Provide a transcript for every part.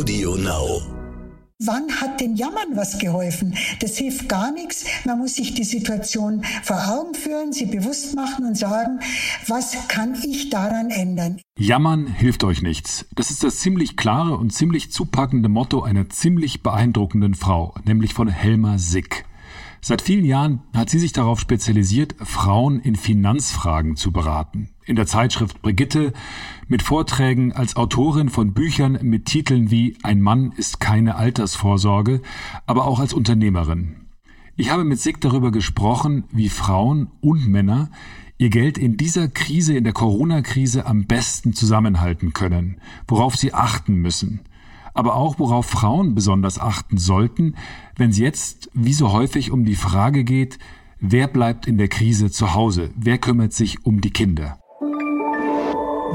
Audio Now. Wann hat denn Jammern was geholfen? Das hilft gar nichts. Man muss sich die Situation vor Augen führen, sie bewusst machen und sagen, was kann ich daran ändern? Jammern hilft euch nichts. Das ist das ziemlich klare und ziemlich zupackende Motto einer ziemlich beeindruckenden Frau, nämlich von Helma Sick. Seit vielen Jahren hat sie sich darauf spezialisiert, Frauen in Finanzfragen zu beraten. In der Zeitschrift Brigitte mit Vorträgen als Autorin von Büchern mit Titeln wie Ein Mann ist keine Altersvorsorge, aber auch als Unternehmerin. Ich habe mit Sick darüber gesprochen, wie Frauen und Männer ihr Geld in dieser Krise, in der Corona-Krise am besten zusammenhalten können, worauf sie achten müssen, aber auch worauf Frauen besonders achten sollten, wenn es jetzt, wie so häufig, um die Frage geht, wer bleibt in der Krise zu Hause, wer kümmert sich um die Kinder.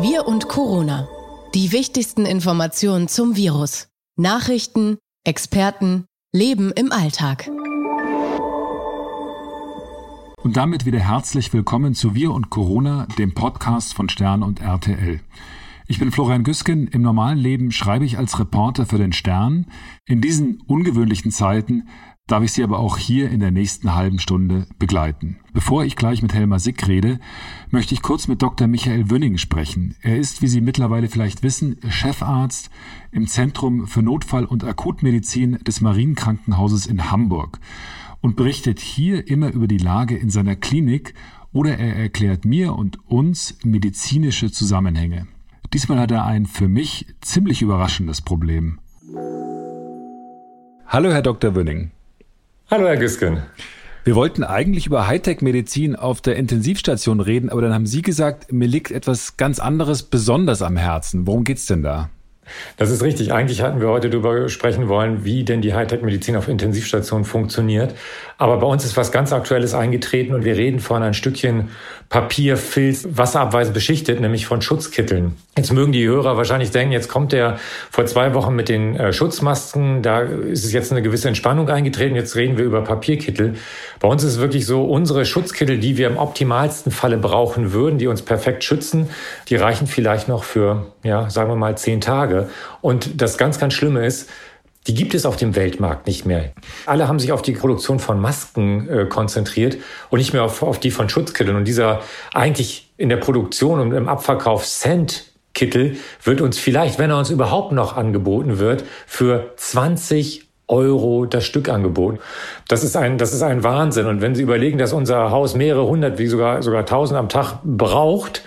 Wir und Corona. Die wichtigsten Informationen zum Virus. Nachrichten, Experten, Leben im Alltag. Und damit wieder herzlich willkommen zu Wir und Corona, dem Podcast von Stern und RTL. Ich bin Florian Güsken. Im normalen Leben schreibe ich als Reporter für den Stern. In diesen ungewöhnlichen Zeiten darf ich Sie aber auch hier in der nächsten halben Stunde begleiten. Bevor ich gleich mit Helma Sick rede, möchte ich kurz mit Dr. Michael Wünning sprechen. Er ist, wie Sie mittlerweile vielleicht wissen, Chefarzt im Zentrum für Notfall- und Akutmedizin des Marienkrankenhauses in Hamburg und berichtet hier immer über die Lage in seiner Klinik oder er erklärt mir und uns medizinische Zusammenhänge. Diesmal hat er ein für mich ziemlich überraschendes Problem. Hallo, Herr Dr. Wünning. Hallo, Herr Güsken. Wir wollten eigentlich über Hightech-Medizin auf der Intensivstation reden, aber dann haben Sie gesagt, mir liegt etwas ganz anderes besonders am Herzen. Worum geht's denn da? Das ist richtig. Eigentlich hatten wir heute darüber sprechen wollen, wie denn die Hightech-Medizin auf Intensivstationen funktioniert. Aber bei uns ist was ganz Aktuelles eingetreten und wir reden von ein Stückchen Papier, Filz, wasserabweisend beschichtet, nämlich von Schutzkitteln. Jetzt mögen die Hörer wahrscheinlich denken, jetzt kommt der vor zwei Wochen mit den äh, Schutzmasken, da ist es jetzt eine gewisse Entspannung eingetreten, jetzt reden wir über Papierkittel. Bei uns ist es wirklich so, unsere Schutzkittel, die wir im optimalsten Falle brauchen würden, die uns perfekt schützen, die reichen vielleicht noch für, ja, sagen wir mal, zehn Tage. Und das ganz, ganz Schlimme ist, die gibt es auf dem Weltmarkt nicht mehr. Alle haben sich auf die Produktion von Masken äh, konzentriert und nicht mehr auf, auf die von Schutzkitteln. Und dieser eigentlich in der Produktion und im Abverkauf Cent Kittel wird uns vielleicht, wenn er uns überhaupt noch angeboten wird, für 20 Euro das Stück angeboten. Das ist ein, das ist ein Wahnsinn. Und wenn Sie überlegen, dass unser Haus mehrere hundert, wie sogar, sogar tausend am Tag braucht,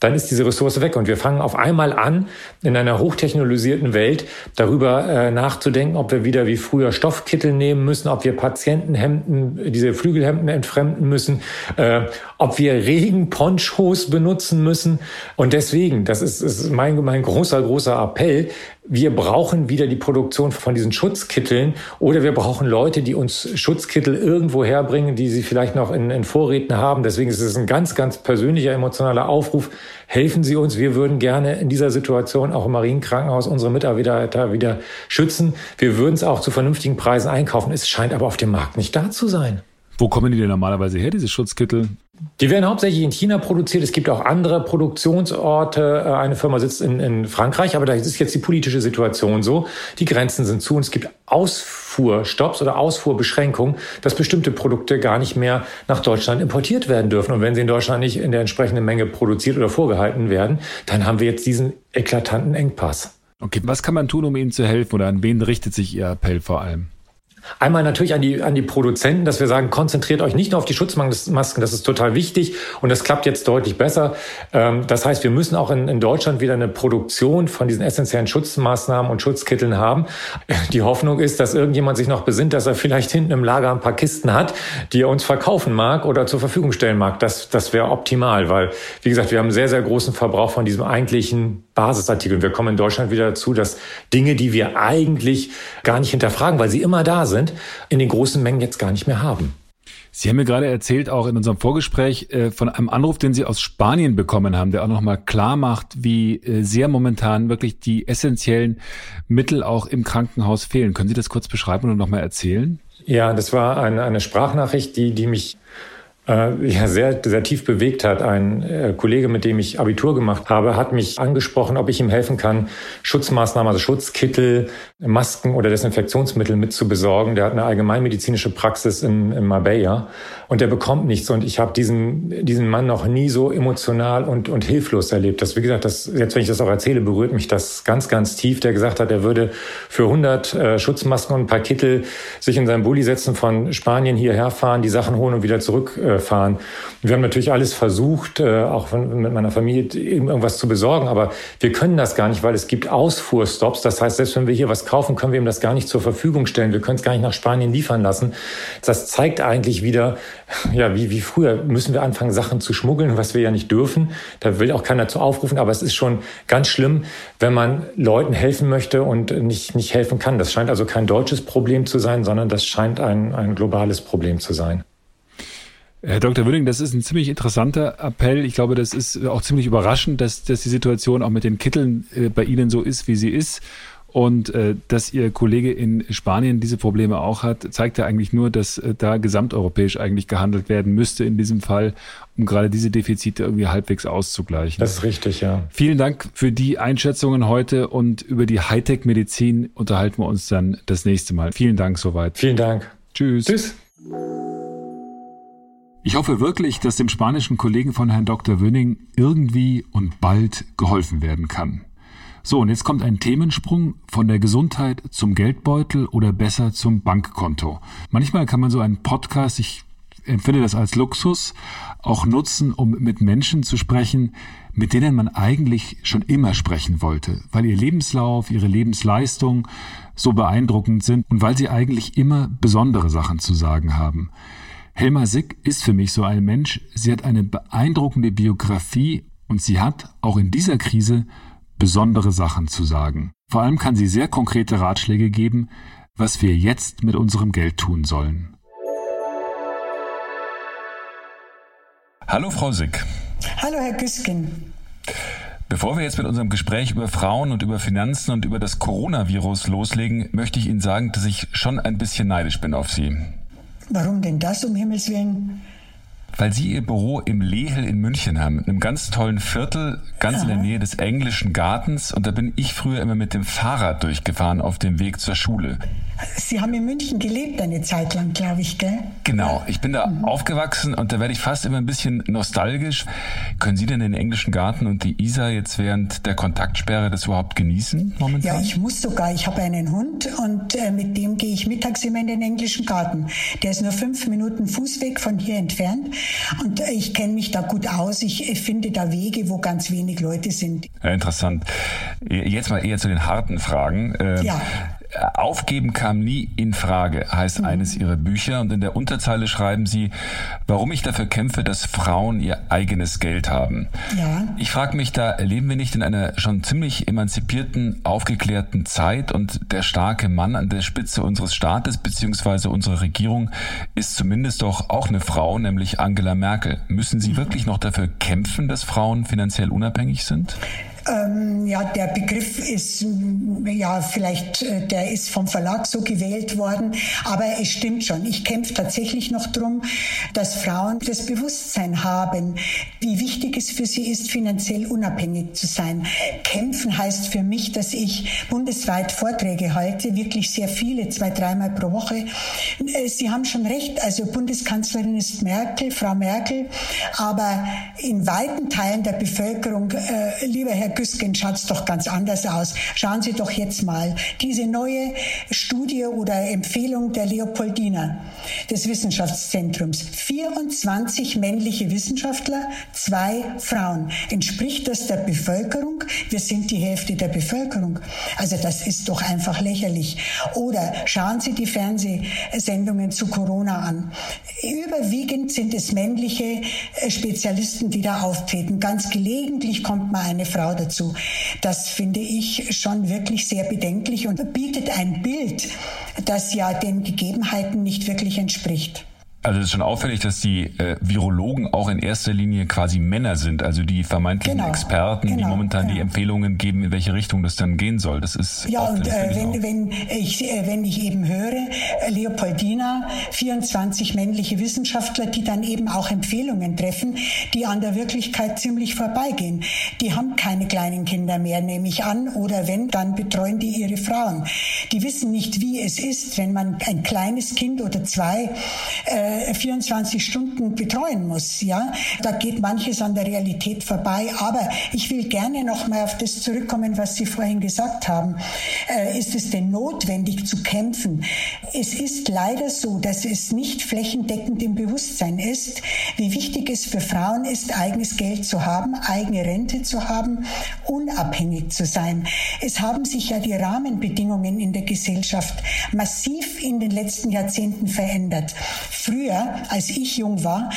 dann ist diese Ressource weg. Und wir fangen auf einmal an, in einer hochtechnologisierten Welt darüber äh, nachzudenken, ob wir wieder wie früher Stoffkittel nehmen müssen, ob wir Patientenhemden, diese Flügelhemden entfremden müssen, äh, ob wir Regenponchos benutzen müssen. Und deswegen, das ist, ist mein, mein großer, großer Appell, wir brauchen wieder die Produktion von diesen Schutzkitteln oder wir brauchen Leute, die uns Schutzkittel irgendwo herbringen, die sie vielleicht noch in, in Vorräten haben. Deswegen ist es ein ganz, ganz persönlicher, emotionaler Aufruf. Helfen Sie uns. Wir würden gerne in dieser Situation auch im Marienkrankenhaus unsere Mitarbeiter wieder schützen. Wir würden es auch zu vernünftigen Preisen einkaufen. Es scheint aber auf dem Markt nicht da zu sein. Wo kommen die denn normalerweise her, diese Schutzkittel? Die werden hauptsächlich in China produziert. Es gibt auch andere Produktionsorte. Äh, eine Firma sitzt in, in, Frankreich, aber da ist jetzt die politische Situation so. Die Grenzen sind zu und es gibt Ausfuhrstopps oder Ausfuhrbeschränkungen, dass bestimmte Produkte gar nicht mehr nach Deutschland importiert werden dürfen. Und wenn sie in Deutschland nicht in der entsprechenden Menge produziert oder vorgehalten werden, dann haben wir jetzt diesen eklatanten Engpass. Okay, was kann man tun, um Ihnen zu helfen oder an wen richtet sich Ihr Appell vor allem? Einmal natürlich an die, an die Produzenten, dass wir sagen, konzentriert euch nicht nur auf die Schutzmasken, das ist total wichtig und das klappt jetzt deutlich besser. Ähm, das heißt, wir müssen auch in, in Deutschland wieder eine Produktion von diesen essentiellen Schutzmaßnahmen und Schutzkitteln haben. Die Hoffnung ist, dass irgendjemand sich noch besinnt, dass er vielleicht hinten im Lager ein paar Kisten hat, die er uns verkaufen mag oder zur Verfügung stellen mag. Das, das wäre optimal, weil, wie gesagt, wir haben einen sehr, sehr großen Verbrauch von diesem eigentlichen Basisartikel. Wir kommen in Deutschland wieder dazu, dass Dinge, die wir eigentlich gar nicht hinterfragen, weil sie immer da sind, in den großen Mengen jetzt gar nicht mehr haben. Sie haben mir gerade erzählt, auch in unserem Vorgespräch, äh, von einem Anruf, den Sie aus Spanien bekommen haben, der auch nochmal klar macht, wie äh, sehr momentan wirklich die essentiellen Mittel auch im Krankenhaus fehlen. Können Sie das kurz beschreiben und nochmal erzählen? Ja, das war eine, eine Sprachnachricht, die, die mich äh, ja, sehr, sehr tief bewegt hat. Ein äh, Kollege, mit dem ich Abitur gemacht habe, hat mich angesprochen, ob ich ihm helfen kann, Schutzmaßnahmen, also Schutzkittel, Masken oder Desinfektionsmittel mit zu besorgen. Der hat eine allgemeinmedizinische Praxis in, in Marbella und der bekommt nichts. Und ich habe diesen, diesen Mann noch nie so emotional und, und hilflos erlebt. Das, wie gesagt, das, jetzt wenn ich das auch erzähle, berührt mich das ganz, ganz tief. Der gesagt hat, er würde für 100 äh, Schutzmasken und ein paar Kittel sich in seinen Bulli setzen, von Spanien hierher fahren, die Sachen holen und wieder zurück äh, fahren. Wir haben natürlich alles versucht, äh, auch mit meiner Familie irgendwas zu besorgen, aber wir können das gar nicht, weil es gibt Ausfuhrstops. Das heißt, selbst wenn wir hier was kaufen, können wir ihm das gar nicht zur Verfügung stellen. Wir können es gar nicht nach Spanien liefern lassen. Das zeigt eigentlich wieder, ja, wie, wie früher müssen wir anfangen, Sachen zu schmuggeln, was wir ja nicht dürfen. Da will auch keiner zu aufrufen, aber es ist schon ganz schlimm, wenn man Leuten helfen möchte und nicht, nicht helfen kann. Das scheint also kein deutsches Problem zu sein, sondern das scheint ein, ein globales Problem zu sein. Herr Dr. Wülling, das ist ein ziemlich interessanter Appell. Ich glaube, das ist auch ziemlich überraschend, dass, dass die Situation auch mit den Kitteln äh, bei Ihnen so ist, wie sie ist. Und äh, dass Ihr Kollege in Spanien diese Probleme auch hat, zeigt ja eigentlich nur, dass äh, da gesamteuropäisch eigentlich gehandelt werden müsste in diesem Fall, um gerade diese Defizite irgendwie halbwegs auszugleichen. Das ist richtig, ja. Vielen Dank für die Einschätzungen heute und über die Hightech-Medizin unterhalten wir uns dann das nächste Mal. Vielen Dank soweit. Vielen Dank. Tschüss. Tschüss. Ich hoffe wirklich, dass dem spanischen Kollegen von Herrn Dr. Wöning irgendwie und bald geholfen werden kann. So, und jetzt kommt ein Themensprung von der Gesundheit zum Geldbeutel oder besser zum Bankkonto. Manchmal kann man so einen Podcast, ich empfinde das als Luxus, auch nutzen, um mit Menschen zu sprechen, mit denen man eigentlich schon immer sprechen wollte, weil ihr Lebenslauf, ihre Lebensleistung so beeindruckend sind und weil sie eigentlich immer besondere Sachen zu sagen haben. Helma Sick ist für mich so ein Mensch. Sie hat eine beeindruckende Biografie und sie hat auch in dieser Krise besondere Sachen zu sagen. Vor allem kann sie sehr konkrete Ratschläge geben, was wir jetzt mit unserem Geld tun sollen. Hallo Frau Sick. Hallo Herr Güskin. Bevor wir jetzt mit unserem Gespräch über Frauen und über Finanzen und über das Coronavirus loslegen, möchte ich Ihnen sagen, dass ich schon ein bisschen neidisch bin auf Sie. Warum denn das, um Himmels Willen? Weil Sie Ihr Büro im Lehel in München haben, in einem ganz tollen Viertel, ganz ja. in der Nähe des englischen Gartens. Und da bin ich früher immer mit dem Fahrrad durchgefahren auf dem Weg zur Schule. Sie haben in München gelebt eine Zeit lang, glaube ich, gell? Genau, ich bin da mhm. aufgewachsen und da werde ich fast immer ein bisschen nostalgisch. Können Sie denn den englischen Garten und die Isar jetzt während der Kontaktsperre das überhaupt genießen momentan? Ja, ich muss sogar. Ich habe einen Hund und äh, mit dem gehe ich mittags immer in den englischen Garten. Der ist nur fünf Minuten Fußweg von hier entfernt und äh, ich kenne mich da gut aus. Ich äh, finde da Wege, wo ganz wenig Leute sind. Ja, interessant. Jetzt mal eher zu den harten Fragen. Ähm, ja. Aufgeben kam nie in Frage, heißt mhm. eines ihrer Bücher. Und in der Unterzeile schreiben sie, warum ich dafür kämpfe, dass Frauen ihr eigenes Geld haben. Ja. Ich frage mich da, leben wir nicht in einer schon ziemlich emanzipierten, aufgeklärten Zeit und der starke Mann an der Spitze unseres Staates bzw. unserer Regierung ist zumindest doch auch eine Frau, nämlich Angela Merkel. Müssen Sie mhm. wirklich noch dafür kämpfen, dass Frauen finanziell unabhängig sind? Ähm, ja, der Begriff ist, ja, vielleicht, äh, der ist vom Verlag so gewählt worden, aber es stimmt schon. Ich kämpfe tatsächlich noch drum, dass Frauen das Bewusstsein haben, wie wichtig es für sie ist, finanziell unabhängig zu sein. Kämpfen heißt für mich, dass ich bundesweit Vorträge halte, wirklich sehr viele, zwei, dreimal pro Woche. Äh, sie haben schon recht, also Bundeskanzlerin ist Merkel, Frau Merkel, aber in weiten Teilen der Bevölkerung, äh, lieber Herr Güsken, schaut es doch ganz anders aus. Schauen Sie doch jetzt mal diese neue Studie oder Empfehlung der Leopoldina des Wissenschaftszentrums. 24 männliche Wissenschaftler, zwei Frauen. Entspricht das der Bevölkerung? Wir sind die Hälfte der Bevölkerung. Also das ist doch einfach lächerlich. Oder schauen Sie die Fernsehsendungen zu Corona an. Überwiegend sind es männliche äh, Spezialisten, die da auftreten. Ganz gelegentlich kommt mal eine Frau dazu. Das finde ich schon wirklich sehr bedenklich und bietet ein Bild, das ja den Gegebenheiten nicht wirklich entspricht. Also es ist schon auffällig, dass die äh, Virologen auch in erster Linie quasi Männer sind, also die vermeintlichen genau, Experten, genau, die momentan genau. die Empfehlungen geben, in welche Richtung das dann gehen soll. Das ist ja und äh, wenn, wenn ich äh, wenn ich eben höre äh, Leopoldina, 24 männliche Wissenschaftler, die dann eben auch Empfehlungen treffen, die an der Wirklichkeit ziemlich vorbeigehen. Die haben keine kleinen Kinder mehr, nehme ich an, oder wenn, dann betreuen die ihre Frauen. Die wissen nicht, wie es ist, wenn man ein kleines Kind oder zwei äh, 24 äh, Stunden betreuen muss. Ja, da geht manches an der Realität vorbei. Aber ich will gerne noch mal auf das zurückkommen, was Sie vorhin gesagt haben. Äh, ist es denn notwendig zu kämpfen? Es ist leider so, dass es nicht flächendeckend im Bewusstsein ist, wie wichtig es für Frauen ist, eigenes Geld zu haben, eigene Rente zu haben, unabhängig zu sein. Es haben sich ja die Rahmenbedingungen in der Gesellschaft massiv in den letzten Jahrzehnten verändert. Früher früher, als ich jung war,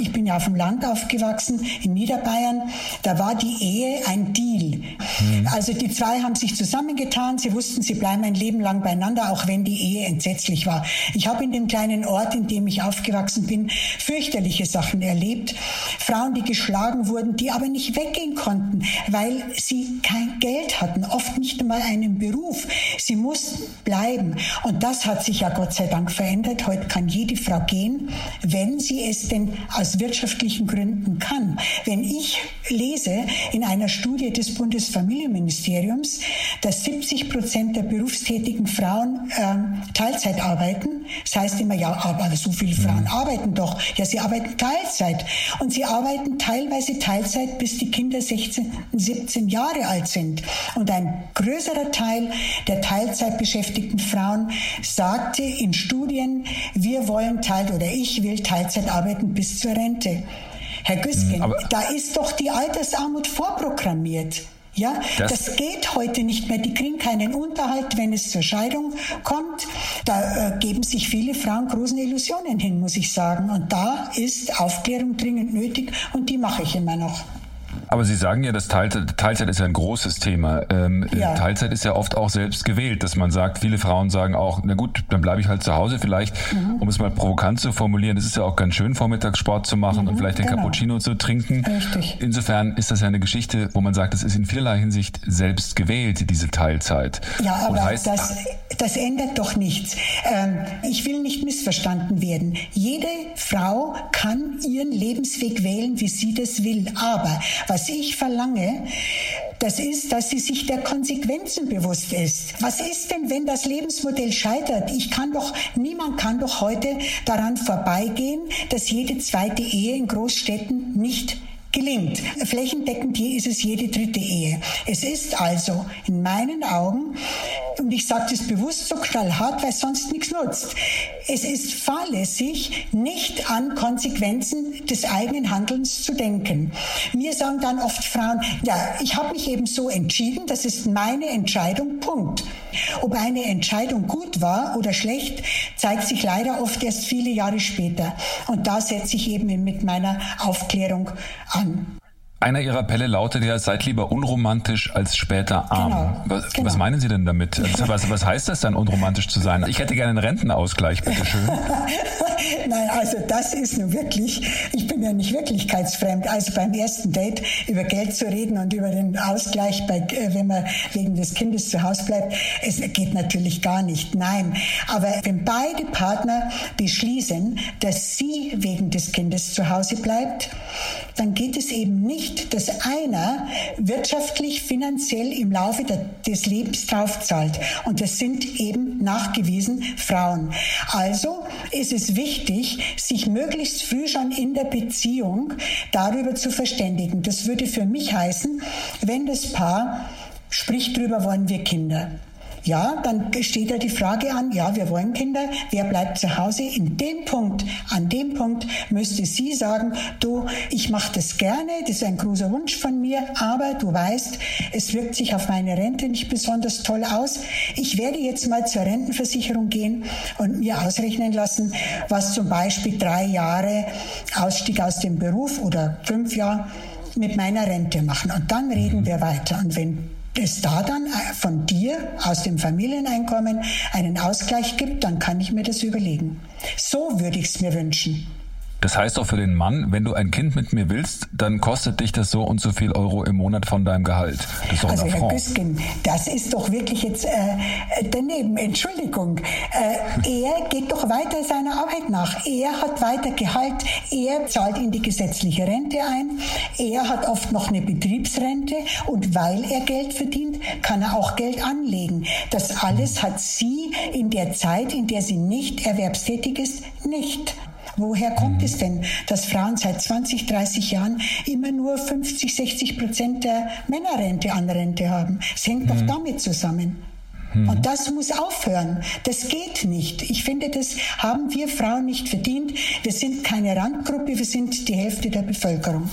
ich bin ja auf dem Land aufgewachsen, in Niederbayern, da war die Ehe ein Deal. Mhm. Also die zwei haben sich zusammengetan, sie wussten, sie bleiben ein Leben lang beieinander, auch wenn die Ehe entsetzlich war. Ich habe in dem kleinen Ort, in dem ich aufgewachsen bin, fürchterliche Sachen erlebt. Frauen, die geschlagen wurden, die aber nicht weggehen konnten, weil sie kein Geld hatten, oft nicht einmal einen Beruf. Sie mussten bleiben. Und das hat sich ja Gott sei Dank verändert. Heute kann jede Frau gehen, wenn sie es denn aus wirtschaftlichen Gründen kann. Wenn ich lese in einer Studie des Bundesfamilienministeriums, dass 70 Prozent der berufstätigen Frauen ähm, Teilzeit arbeiten, das heißt immer, ja, aber so viele Frauen mhm. arbeiten doch. Ja, sie arbeiten Teilzeit. Und sie arbeiten teilweise Teilzeit, bis die Kinder 16, 17 Jahre alt sind. Und ein größerer Teil der Teilzeit beschäftigten Frauen sagte in Studien, wir wollen Teilzeit Teilzeit oder ich will Teilzeit arbeiten bis zur Rente. Herr Güsken, hm, da ist doch die Altersarmut vorprogrammiert. Ja, das, das, geht heute nicht mehr. Die kriegen keinen Unterhalt, wenn es zur Scheidung kommt. Da äh, geben sich viele Frauen großen Illusionen hin, muss ich sagen. Und da ist Aufklärung dringend nötig und die mache ich immer noch. Aber Sie sagen ja, dass Teilzeit, Teilzeit ist ja ein großes Thema. Ähm, ja. Teilzeit ist ja oft auch selbst gewählt, dass man sagt, viele Frauen sagen auch, na gut, dann bleibe ich halt zu Hause vielleicht, mhm. um es mal provokant zu formulieren. Es ist ja auch ganz schön, Vormittagssport zu machen mhm, und vielleicht den genau. Cappuccino zu trinken. Richtig. Insofern ist das ja eine Geschichte, wo man sagt, es ist in vielerlei Hinsicht selbst gewählt, diese Teilzeit. Ja, aber heißt, das, das ändert doch nichts. Ähm, ich will nicht missverstanden werden. Jede Frau kann ihren Lebensweg wählen, wie sie das will. Aber was was ich verlange, das ist, dass sie sich der Konsequenzen bewusst ist. Was ist denn, wenn das Lebensmodell scheitert? Ich kann doch, niemand kann doch heute daran vorbeigehen, dass jede zweite Ehe in Großstädten nicht gelingt. Flächendeckend hier ist es jede dritte Ehe. Es ist also in meinen Augen, und ich sage das bewusst so knallhart, weil sonst nichts nutzt, es ist fahrlässig, nicht an Konsequenzen des eigenen Handelns zu denken. Mir sagen dann oft Frauen, ja, ich habe mich eben so entschieden, das ist meine Entscheidung, Punkt. Ob eine Entscheidung gut war oder schlecht, zeigt sich leider oft erst viele Jahre später. Und da setze ich eben mit meiner Aufklärung an. Einer Ihrer Appelle lautet ja, seid lieber unromantisch als später arm. Genau, was, genau. was, meinen Sie denn damit? Also, was, was, heißt das dann, unromantisch zu sein? Ich hätte gerne einen Rentenausgleich, bitteschön. Nein, also das ist nun wirklich, ich bin ja nicht wirklichkeitsfremd. Also beim ersten Date über Geld zu reden und über den Ausgleich, bei, äh, wenn man wegen des Kindes zu Hause bleibt, es geht natürlich gar nicht. Nein, aber wenn beide Partner beschließen, dass sie wegen des Kindes zu Hause bleibt, dann geht es eben nicht, dass einer wirtschaftlich, finanziell im Laufe des Lebens draufzahlt. Und das sind eben nachgewiesen Frauen. Also ist es wichtig, sich möglichst früh schon in der Beziehung darüber zu verständigen. Das würde für mich heißen, wenn das Paar spricht drüber, wollen wir Kinder. Ja, dann steht da die Frage an, ja, wir wollen Kinder, wer bleibt zu Hause? In dem Punkt, an dem Punkt müsste sie sagen, du, ich mache das gerne, das ist ein großer Wunsch von mir, aber du weißt, es wirkt sich auf meine Rente nicht besonders toll aus. Ich werde jetzt mal zur Rentenversicherung gehen und mir ausrechnen lassen, was zum Beispiel drei Jahre Ausstieg aus dem Beruf oder fünf Jahre mit meiner Rente machen. Und dann reden wir weiter. Und wenn es da dann äh, von dir aus dem Familieneinkommen einen Ausgleich gibt, dann kann ich mir das überlegen. So würde ich es mir wünschen. Das heißt auch für den Mann, wenn du ein Kind mit mir willst, dann kostet dich das so und so viel Euro im Monat von deinem Gehalt. Das ist doch also Herr Güsken, das ist doch wirklich jetzt äh, daneben. Entschuldigung. Äh, er geht doch weiter seiner Arbeit nach. Er hat weiter Gehalt. Er zahlt in die gesetzliche Rente ein. Er hat oft noch eine Betriebsrente und weil er Geld verdient, kann er auch Geld anlegen. Das alles hat sie in der Zeit, in der sie nicht erwerbstätig ist, nicht. Woher kommt mhm. es denn, dass Frauen seit 20, 30 Jahren immer nur 50, 60 Prozent der Männerrente an Rente haben? Es hängt mhm. doch damit zusammen. Mhm. Und das muss aufhören. Das geht nicht. Ich finde, das haben wir Frauen nicht verdient. Wir sind keine Randgruppe, wir sind die Hälfte der Bevölkerung.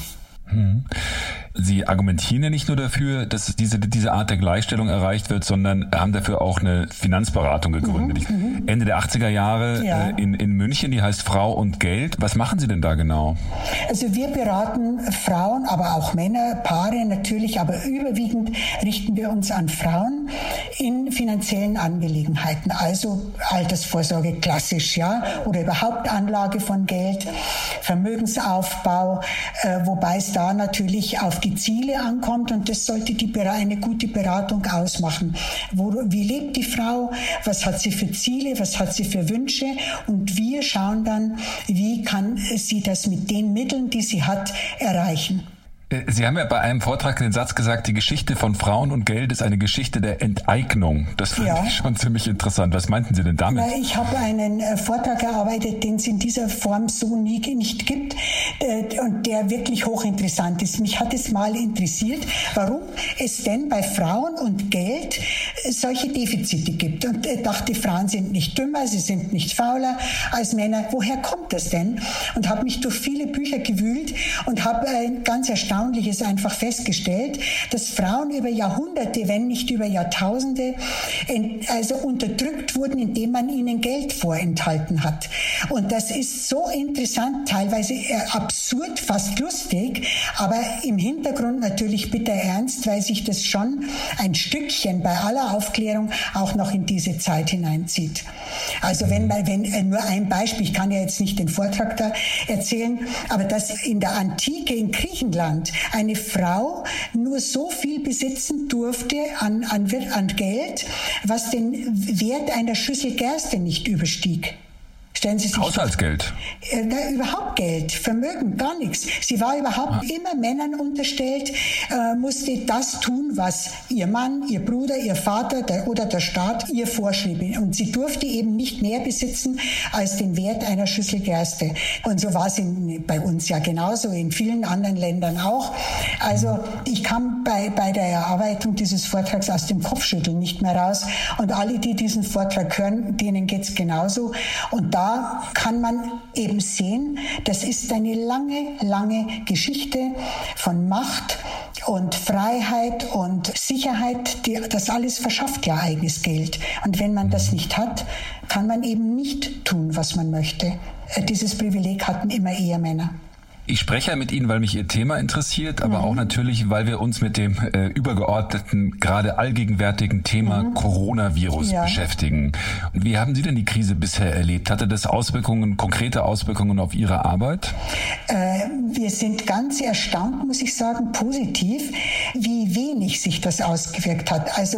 Sie argumentieren ja nicht nur dafür, dass diese, diese Art der Gleichstellung erreicht wird, sondern haben dafür auch eine Finanzberatung gegründet. Mhm, mhm. Ende der 80er Jahre ja. äh, in, in München, die heißt Frau und Geld. Was machen Sie denn da genau? Also wir beraten Frauen, aber auch Männer, Paare natürlich, aber überwiegend richten wir uns an Frauen in finanziellen Angelegenheiten, also Altersvorsorge klassisch, ja, oder überhaupt Anlage von Geld, Vermögensaufbau, äh, wobei es da natürlich auf die die Ziele ankommt und das sollte die, eine gute Beratung ausmachen. Wo, wie lebt die Frau? Was hat sie für Ziele? Was hat sie für Wünsche? Und wir schauen dann, wie kann sie das mit den Mitteln, die sie hat, erreichen. Äh, sie haben ja bei einem Vortrag den Satz gesagt, die Geschichte von Frauen und Geld ist eine Geschichte der Enteignung. Das fand ja. ich schon ziemlich interessant. Was meinten Sie denn damit? Ich habe einen äh, Vortrag erarbeitet, den es in dieser Form so nie nicht gibt äh, und der wirklich hochinteressant ist. Mich hat es mal interessiert, warum es denn bei Frauen und Geld solche Defizite gibt. Und dachte, Frauen sind nicht dümmer, sie sind nicht fauler als Männer. Woher kommt das denn? Und habe mich durch viele Bücher gewühlt und habe ganz erstaunt Erstaunliches einfach festgestellt, dass Frauen über Jahrhunderte, wenn nicht über Jahrtausende, also unterdrückt wurden, indem man ihnen Geld vorenthalten hat. Und das ist so interessant, teilweise äh, absurd, fast lustig, aber im Hintergrund natürlich bitter ernst, weil sich das schon ein Stückchen bei aller Aufklärung auch noch in diese Zeit hineinzieht. Also wenn man, wenn äh, nur ein Beispiel, ich kann ja jetzt nicht den Vortrag da erzählen, aber dass in der Antike in Griechenland eine Frau nur so viel besitzen durfte an, an, an Geld, was den Wert einer Schüssel Gerste nicht überstieg. Stellen Sie sich Haushaltsgeld? Äh, na, überhaupt Geld, Vermögen, gar nichts. Sie war überhaupt ah. immer Männern unterstellt, äh, musste das tun, was ihr Mann, ihr Bruder, ihr Vater der, oder der Staat ihr vorschrieb. Und sie durfte eben nicht mehr besitzen als den Wert einer Schüssel Gerste. Und so war es in, bei uns ja genauso, in vielen anderen Ländern auch. Also ich kam bei, bei der Erarbeitung dieses Vortrags aus dem Kopfschütteln nicht mehr raus. Und alle, die diesen Vortrag hören, denen geht es genauso. Und da kann man eben sehen, das ist eine lange, lange Geschichte von Macht und Freiheit und Sicherheit. Die, das alles verschafft ja eigenes Geld. Und wenn man das nicht hat, kann man eben nicht tun, was man möchte. Äh, dieses Privileg hatten immer eher Männer. Ich spreche ja mit Ihnen, weil mich Ihr Thema interessiert, aber mhm. auch natürlich, weil wir uns mit dem äh, übergeordneten, gerade allgegenwärtigen Thema mhm. Coronavirus ja. beschäftigen. Und wie haben Sie denn die Krise bisher erlebt? Hatte das Auswirkungen, konkrete Auswirkungen auf Ihre Arbeit? Äh, wir sind ganz erstaunt, muss ich sagen, positiv, wie wenig sich das ausgewirkt hat. Also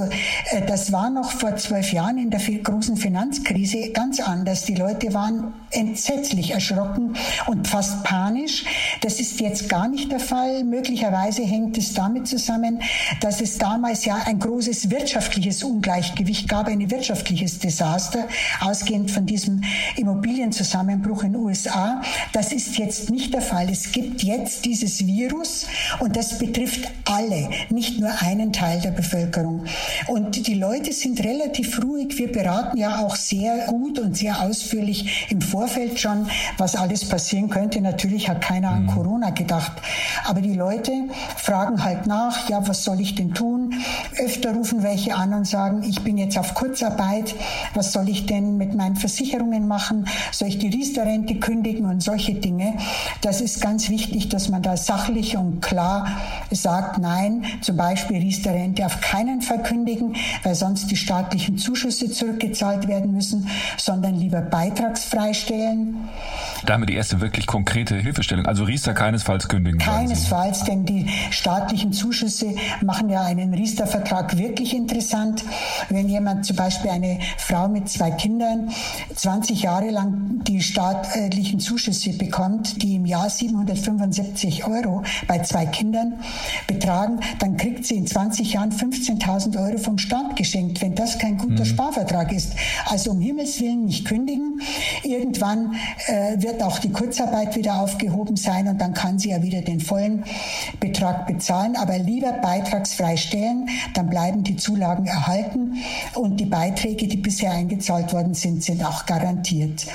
äh, das war noch vor zwölf Jahren in der großen Finanzkrise ganz anders. Die Leute waren entsetzlich erschrocken und fast panisch. Das ist jetzt gar nicht der Fall. Möglicherweise hängt es damit zusammen, dass es damals ja ein großes wirtschaftliches Ungleichgewicht gab, ein wirtschaftliches Desaster, ausgehend von diesem Immobilienzusammenbruch in den USA. Das ist jetzt nicht der Fall. Es gibt jetzt dieses Virus und das betrifft alle, nicht nur einen Teil der Bevölkerung. Und die Leute sind relativ ruhig. Wir beraten ja auch sehr gut und sehr ausführlich im Vorfeld schon, was alles passieren könnte. Natürlich hat keiner keiner an mhm. Corona gedacht. Aber die Leute fragen halt nach, ja, was soll ich denn tun? Öfter rufen welche an und sagen, ich bin jetzt auf Kurzarbeit, was soll ich denn mit meinen Versicherungen machen? Soll ich die Riester-Rente kündigen und solche Dinge? Das ist ganz wichtig, dass man da sachlich und klar sagt, nein, zum Beispiel Riester-Rente auf keinen Fall kündigen, weil sonst die staatlichen Zuschüsse zurückgezahlt werden müssen, sondern lieber beitragsfrei stellen. Da haben wir die erste wirklich konkrete Hilfestellung. Also Riester keinesfalls kündigen. Keinesfalls, denn die staatlichen Zuschüsse machen ja einen Riester-Vertrag wirklich interessant. Wenn jemand zum Beispiel eine Frau mit zwei Kindern 20 Jahre lang die staatlichen Zuschüsse bekommt, die im Jahr 775 Euro bei zwei Kindern betragen, dann kriegt sie in 20 Jahren 15.000 Euro vom Staat geschenkt, wenn das kein guter mhm. Sparvertrag ist. Also um Himmels Willen nicht kündigen. Irgendwann äh, wird auch die Kurzarbeit wieder aufgehoben sein und dann kann sie ja wieder den vollen Betrag bezahlen, aber lieber beitragsfrei stellen, dann bleiben die Zulagen erhalten und die Beiträge, die bisher eingezahlt worden sind, sind auch garantiert.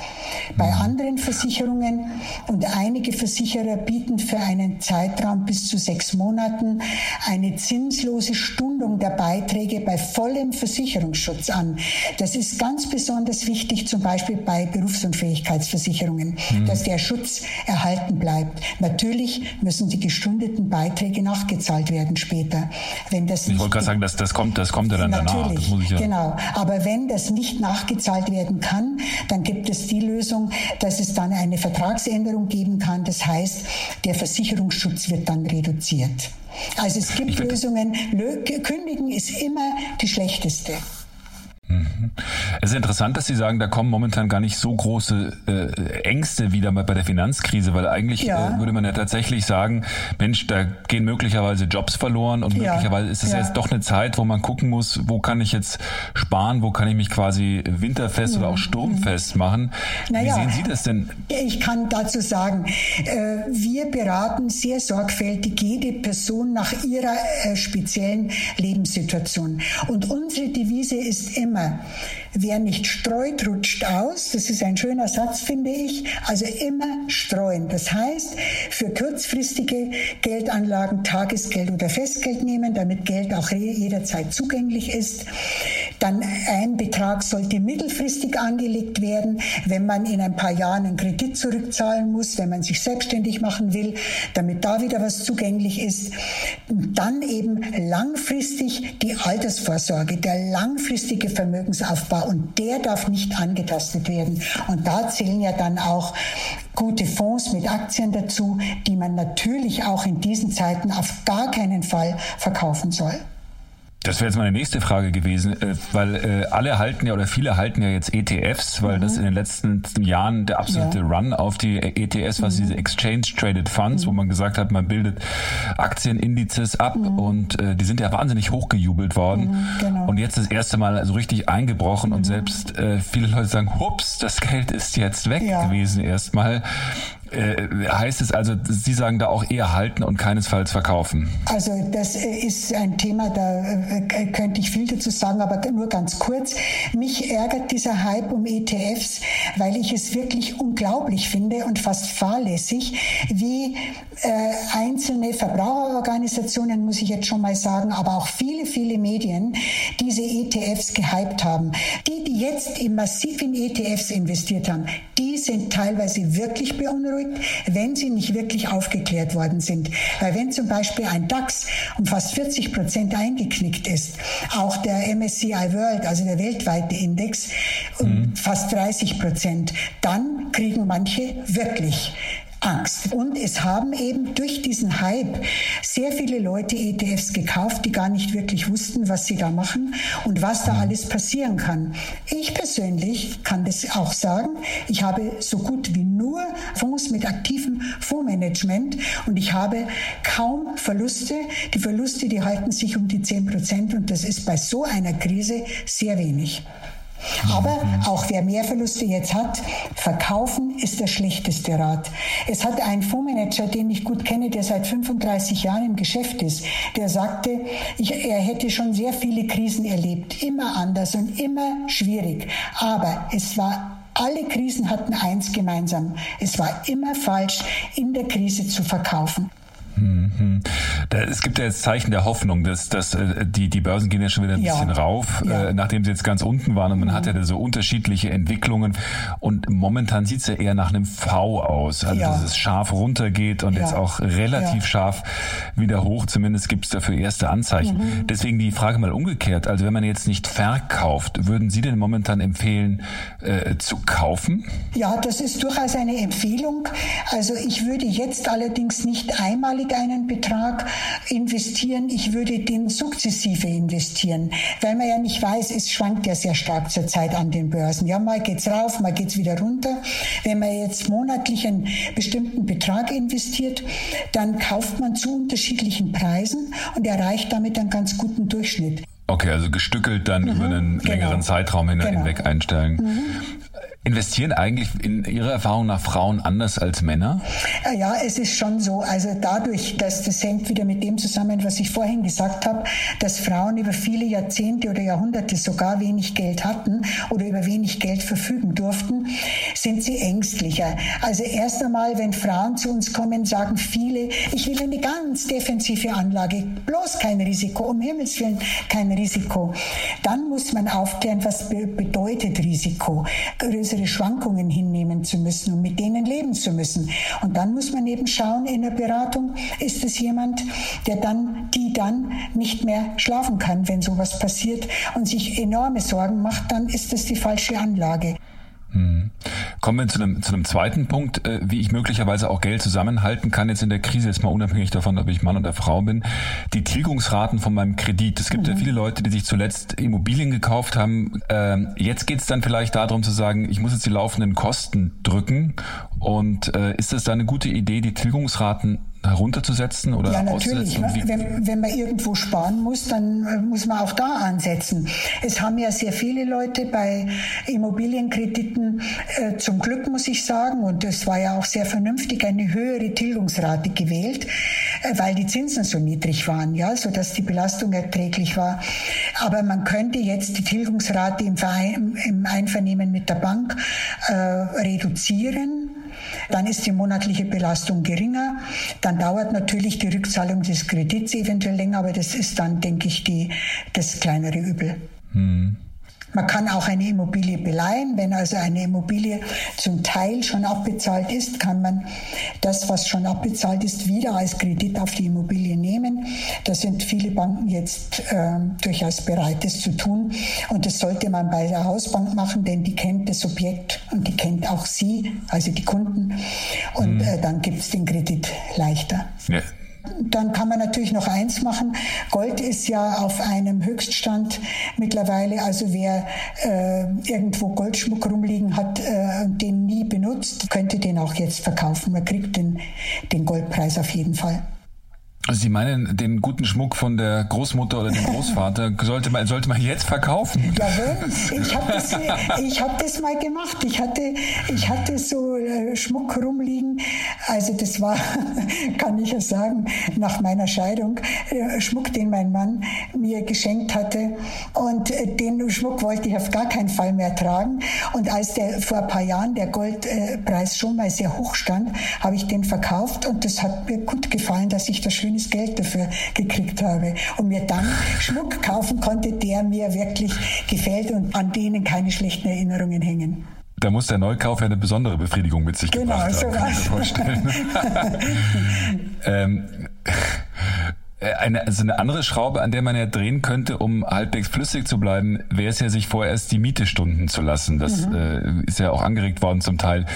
Bei mhm. anderen Versicherungen und einige Versicherer bieten für einen Zeitraum bis zu sechs Monaten eine zinslose Stundung der Beiträge bei vollem Versicherungsschutz an. Das ist ganz besonders wichtig, zum Beispiel bei Berufsunfähigkeitsversicherungen, mhm. dass der Schutz erhalten bleibt. Natürlich müssen die gestundeten Beiträge nachgezahlt werden später. Wenn das ich wollte gerade sagen, das, das, kommt, das kommt ja dann natürlich, danach. Ja genau. Aber wenn das nicht nachgezahlt werden kann, dann gibt es die Lösung, dass es dann eine Vertragsänderung geben kann. Das heißt, der Versicherungsschutz wird dann reduziert. Also es gibt Lösungen. Kündigen ist immer die schlechteste. Mhm. Es ist interessant, dass Sie sagen, da kommen momentan gar nicht so große äh, Ängste wieder mal bei der Finanzkrise, weil eigentlich ja. äh, würde man ja tatsächlich sagen, Mensch, da gehen möglicherweise Jobs verloren und ja. möglicherweise ist es ja. jetzt doch eine Zeit, wo man gucken muss, wo kann ich jetzt sparen, wo kann ich mich quasi winterfest mhm. oder auch sturmfest machen. Naja, Wie sehen Sie das denn? Ich kann dazu sagen, äh, wir beraten sehr sorgfältig jede Person nach ihrer äh, speziellen Lebenssituation. Und unsere Devise ist immer, immer. Wer nicht streut, rutscht aus. Das ist ein schöner Satz, finde ich. Also immer streuen. Das heißt, für kurzfristige Geldanlagen Tagesgeld oder Festgeld nehmen, damit Geld auch jederzeit zugänglich ist. Dann ein Betrag sollte mittelfristig angelegt werden, wenn man in ein paar Jahren einen Kredit zurückzahlen muss, wenn man sich selbstständig machen will, damit da wieder was zugänglich ist. Dann eben langfristig die Altersvorsorge, der langfristige Vermögensaufbau und der darf nicht angetastet werden. Und da zählen ja dann auch gute Fonds mit Aktien dazu, die man natürlich auch in diesen Zeiten auf gar keinen Fall verkaufen soll. Das wäre jetzt meine nächste Frage gewesen, äh, weil äh, alle halten ja oder viele halten ja jetzt ETFs, weil mhm. das in den letzten Jahren der absolute ja. Run auf die ETFs, was mhm. diese Exchange Traded Funds, mhm. wo man gesagt hat, man bildet Aktienindizes ab mhm. und äh, die sind ja wahnsinnig hochgejubelt worden mhm, genau. und jetzt das erste Mal so richtig eingebrochen und mhm. selbst äh, viele Leute sagen, hups, das Geld ist jetzt weg ja. gewesen erstmal. Äh, heißt es also, Sie sagen da auch eher halten und keinesfalls verkaufen? Also das äh, ist ein Thema, da äh, könnte ich viel dazu sagen, aber nur ganz kurz. Mich ärgert dieser Hype um ETFs, weil ich es wirklich unglaublich finde und fast fahrlässig, wie äh, einzelne Verbraucherorganisationen, muss ich jetzt schon mal sagen, aber auch viele, viele Medien diese ETFs gehypt haben. Die, die jetzt in massiven ETFs investiert haben, die sind teilweise wirklich beunruhigt wenn sie nicht wirklich aufgeklärt worden sind. Weil wenn zum Beispiel ein DAX um fast 40 Prozent eingeknickt ist, auch der MSCI World, also der weltweite Index, um mhm. fast 30 Prozent, dann kriegen manche wirklich Angst. Und es haben eben durch diesen Hype sehr viele Leute ETFs gekauft, die gar nicht wirklich wussten, was sie da machen und was da alles passieren kann. Ich persönlich kann das auch sagen. Ich habe so gut wie nur Fonds mit aktivem Fondsmanagement und ich habe kaum Verluste. Die Verluste, die halten sich um die 10 Prozent und das ist bei so einer Krise sehr wenig. Aber auch wer mehr Verluste jetzt hat, verkaufen ist der schlechteste Rat. Es hat ein Fondsmanager, den ich gut kenne, der seit 35 Jahren im Geschäft ist, der sagte, ich, er hätte schon sehr viele Krisen erlebt, immer anders und immer schwierig. Aber es war Alle Krisen hatten eins gemeinsam. Es war immer falsch, in der Krise zu verkaufen. Mhm. Es gibt ja jetzt Zeichen der Hoffnung, dass, dass äh, die, die Börsen gehen ja schon wieder ein ja. bisschen rauf, ja. äh, nachdem sie jetzt ganz unten waren und man mhm. hat ja so unterschiedliche Entwicklungen und momentan sieht es ja eher nach einem V aus, also ja. dass es scharf runtergeht und jetzt auch relativ scharf wieder hoch, zumindest gibt es dafür erste Anzeichen. Mhm. Deswegen die Frage mal umgekehrt, also wenn man jetzt nicht verkauft, würden Sie denn momentan empfehlen äh, zu kaufen? Ja, das ist durchaus eine Empfehlung. Also ich würde jetzt allerdings nicht einmalig einen Betrag investieren, ich würde den sukzessive investieren, weil man ja nicht weiß, es schwankt ja sehr stark zurzeit an den Börsen. Ja, mal geht's rauf, mal geht's wieder runter. Wenn man jetzt monatlich einen bestimmten Betrag investiert, dann kauft man zu unterschiedlichen Preisen und erreicht damit einen ganz guten Durchschnitt. Okay, also gestückelt dann mhm, über einen genau. längeren Zeitraum genau. hinweg einstellen. Mhm. Investieren eigentlich in Ihrer Erfahrung nach Frauen anders als Männer? Ja, es ist schon so. Also dadurch, dass das hängt wieder mit dem zusammen, was ich vorhin gesagt habe, dass Frauen über viele Jahrzehnte oder Jahrhunderte sogar wenig Geld hatten oder über wenig Geld verfügen durften, sind sie ängstlicher. Also erst einmal, wenn Frauen zu uns kommen, sagen viele, ich will eine ganz defensive Anlage, bloß kein Risiko, um Himmels Willen kein Risiko. Dann muss man aufklären, was bedeutet Risiko. Größere Schwankungen hinnehmen zu müssen und mit denen leben zu müssen. Und dann muss man eben schauen in der Beratung, ist es jemand, der dann, die dann nicht mehr schlafen kann, wenn sowas passiert und sich enorme Sorgen macht, dann ist das die falsche Anlage. Hm. Kommen wir zu einem, zu einem zweiten Punkt, äh, wie ich möglicherweise auch Geld zusammenhalten kann jetzt in der Krise, jetzt mal unabhängig davon, ob ich Mann oder Frau bin. Die Tilgungsraten von meinem Kredit. Es gibt mhm. ja viele Leute, die sich zuletzt Immobilien gekauft haben. Ähm, jetzt geht es dann vielleicht darum zu sagen, ich muss jetzt die laufenden Kosten drücken. Und äh, ist es da eine gute Idee, die Tilgungsraten herunterzusetzen oder Ja, natürlich. Wenn, wenn man irgendwo sparen muss, dann äh, muss man auch da ansetzen. Es haben ja sehr viele Leute bei Immobilienkrediten, äh, zum Glück muss ich sagen, und es war ja auch sehr vernünftig, eine höhere Tilgungsrate gewählt, äh, weil die Zinsen so niedrig waren, ja, so dass die Belastung erträglich war. Aber man könnte jetzt die Tilgungsrate im, Verein, im Einvernehmen mit der Bank äh, reduzieren dann ist die monatliche Belastung geringer. Dann dauert natürlich die Rückzahlung des Kredits eventuell länger, aber das ist dann, denke ich, die, das kleinere Übel. Hm. Man kann auch eine Immobilie beleihen. Wenn also eine Immobilie zum Teil schon abbezahlt ist, kann man das, was schon abbezahlt ist, wieder als Kredit auf die Immobilie nehmen. Da sind viele Banken jetzt äh, durchaus bereit, das zu tun. Und das sollte man bei der Hausbank machen, denn die kennt das Objekt und die kennt auch Sie, also die Kunden. Und mhm. äh, dann gibt es den Kredit leichter. Ja. Dann kann man natürlich noch eins machen. Gold ist ja auf einem Höchststand mittlerweile. Also wer äh, irgendwo Goldschmuck rumliegen hat äh, und den nie benutzt, könnte den auch jetzt verkaufen. Man kriegt den, den Goldpreis auf jeden Fall. Also Sie meinen, den guten Schmuck von der Großmutter oder dem Großvater sollte man, sollte man jetzt verkaufen? Jawohl, ich habe das, hab das mal gemacht. Ich hatte, ich hatte so äh, Schmuck rumliegen. Also das war, kann ich ja sagen, nach meiner Scheidung, äh, Schmuck, den mein Mann mir geschenkt hatte. Und äh, den Schmuck wollte ich auf gar keinen Fall mehr tragen. Und als der vor ein paar Jahren der Goldpreis schon mal sehr hoch stand, habe ich den verkauft. Und das hat mir gut gefallen, dass ich das schön schönes Geld dafür gekriegt habe und mir dann Schmuck kaufen konnte, der mir wirklich gefällt und an denen keine schlechten Erinnerungen hängen. Da muss der Neukauf ja eine besondere Befriedigung mit sich genau, gebracht haben, kann ich mir vorstellen. ähm, äh, eine, also eine andere Schraube, an der man ja drehen könnte, um halbwegs flüssig zu bleiben, wäre es ja, sich vorerst die Miete stunden zu lassen. Das mhm. äh, ist ja auch angeregt worden zum Teil.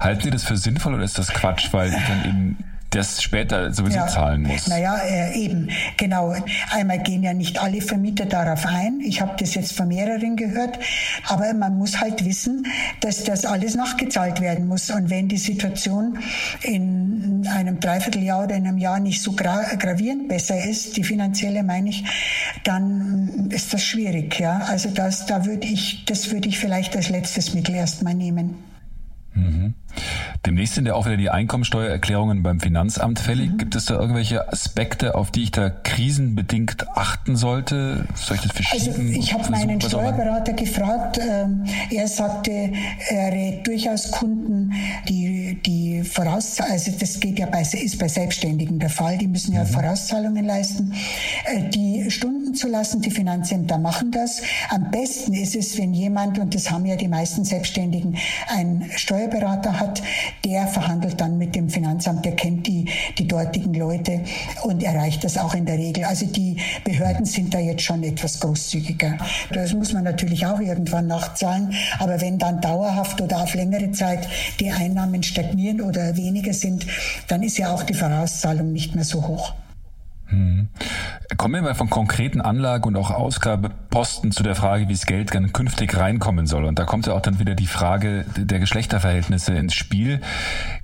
Halten Sie das für sinnvoll oder ist das Quatsch, weil ich dann eben das später sowieso ja. zahlen muss. Naja, äh, eben, genau. Einmal gehen ja nicht alle Vermieter darauf ein. Ich habe das jetzt von mehreren gehört. Aber man muss halt wissen, dass das alles nachgezahlt werden muss. Und wenn die Situation in einem Dreivierteljahr oder in einem Jahr nicht so gra gravierend besser ist, die finanzielle meine ich, dann ist das schwierig. Ja? Also das, da würde ich, das würde ich vielleicht als letztes Mittel erstmal nehmen. Mhm. Demnächst sind ja auch wieder die Einkommensteuererklärungen beim Finanzamt fällig. Mhm. Gibt es da irgendwelche Aspekte, auf die ich da krisenbedingt achten sollte? Soll ich das verschieben? Also ich habe meinen Steuerberater gefragt. Ähm, er sagte, er rät durchaus Kunden, die, die voraus, also das geht ja bei, ist bei Selbstständigen der Fall, die müssen ja mhm. Vorauszahlungen leisten, äh, die Stunden zu lassen. Die Finanzämter machen das. Am besten ist es, wenn jemand, und das haben ja die meisten Selbstständigen, einen Steuerberater hat, der verhandelt dann mit dem Finanzamt, der kennt die, die dortigen Leute und erreicht das auch in der Regel. Also die Behörden sind da jetzt schon etwas großzügiger. Das muss man natürlich auch irgendwann nachzahlen, aber wenn dann dauerhaft oder auf längere Zeit die Einnahmen stagnieren oder weniger sind, dann ist ja auch die Vorauszahlung nicht mehr so hoch. Hm. Kommen wir mal von konkreten Anlage- und auch Ausgabeposten zu der Frage, wie das Geld dann künftig reinkommen soll. Und da kommt ja auch dann wieder die Frage der Geschlechterverhältnisse ins Spiel.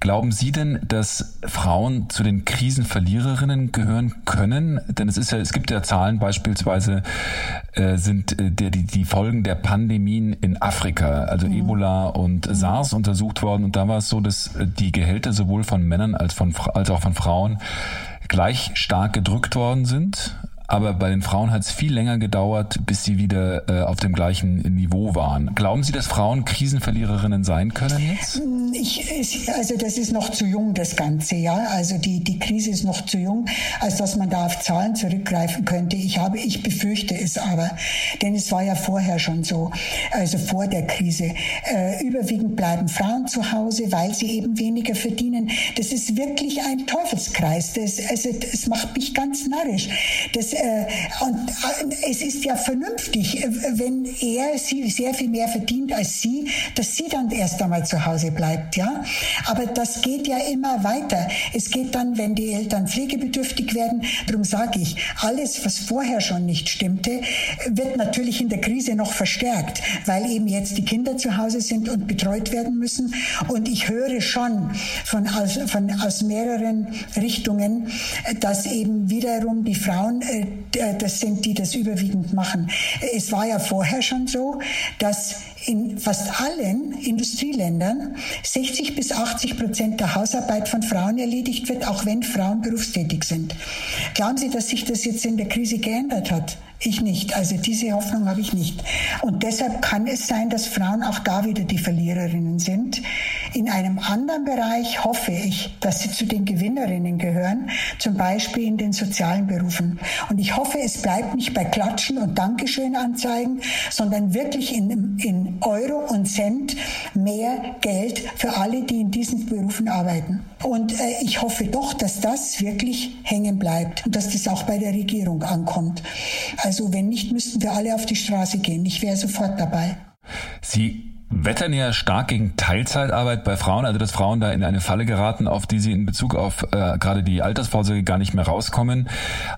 Glauben Sie denn, dass Frauen zu den Krisenverliererinnen gehören können? Denn es ist ja, es gibt ja Zahlen, beispielsweise äh, sind äh, der, die, die Folgen der Pandemien in Afrika, also mhm. Ebola und SARS untersucht worden. Und da war es so, dass die Gehälter sowohl von Männern als, von, als auch von Frauen gleich stark gedrückt worden sind. Aber bei den Frauen hat es viel länger gedauert, bis sie wieder äh, auf dem gleichen Niveau waren. Glauben Sie, dass Frauen Krisenverliererinnen sein können jetzt? Ich, also das ist noch zu jung, das Ganze, ja. Also die, die Krise ist noch zu jung, als dass man da auf Zahlen zurückgreifen könnte. Ich habe, ich befürchte es aber, denn es war ja vorher schon so, also vor der Krise. Äh, überwiegend bleiben Frauen zu Hause, weil sie eben weniger verdienen. Das ist wirklich ein Teufelskreis. Das, also, das macht mich ganz narrisch. Das, und äh, es ist ja vernünftig, äh, wenn er sie sehr viel mehr verdient als sie, dass sie dann erst einmal zu Hause bleibt, ja. Aber das geht ja immer weiter. Es geht dann, wenn die Eltern pflegebedürftig werden, darum sage ich, alles, was vorher schon nicht stimmte, wird natürlich in der Krise noch verstärkt, weil eben jetzt die Kinder zu Hause sind und betreut werden müssen. Und ich höre schon von, aus, von, aus mehreren Richtungen, dass eben wiederum die Frauen äh, das sind die, das überwiegend machen. Es war ja vorher schon so, dass in fast allen Industrieländern 60 bis 80 Prozent der Hausarbeit von Frauen erledigt wird, auch wenn Frauen berufstätig sind. Glauben Sie, dass sich das jetzt in der Krise geändert hat? Ich nicht. Also diese Hoffnung habe ich nicht. Und deshalb kann es sein, dass Frauen auch da wieder die Verliererinnen sind. In einem anderen Bereich hoffe ich, dass sie zu den Gewinnerinnen gehören, zum Beispiel in den sozialen Berufen. Und ich hoffe, es bleibt nicht bei Klatschen und Dankeschön-Anzeigen, sondern wirklich in, in Euro und Cent mehr Geld für alle, die in diesen Berufen arbeiten. Und äh, ich hoffe doch, dass das wirklich hängen bleibt und dass das auch bei der Regierung ankommt. Also wenn nicht, müssten wir alle auf die Straße gehen. Ich wäre sofort dabei. Sie wettern ja stark gegen Teilzeitarbeit bei Frauen, also dass Frauen da in eine Falle geraten, auf die sie in Bezug auf äh, gerade die Altersvorsorge gar nicht mehr rauskommen.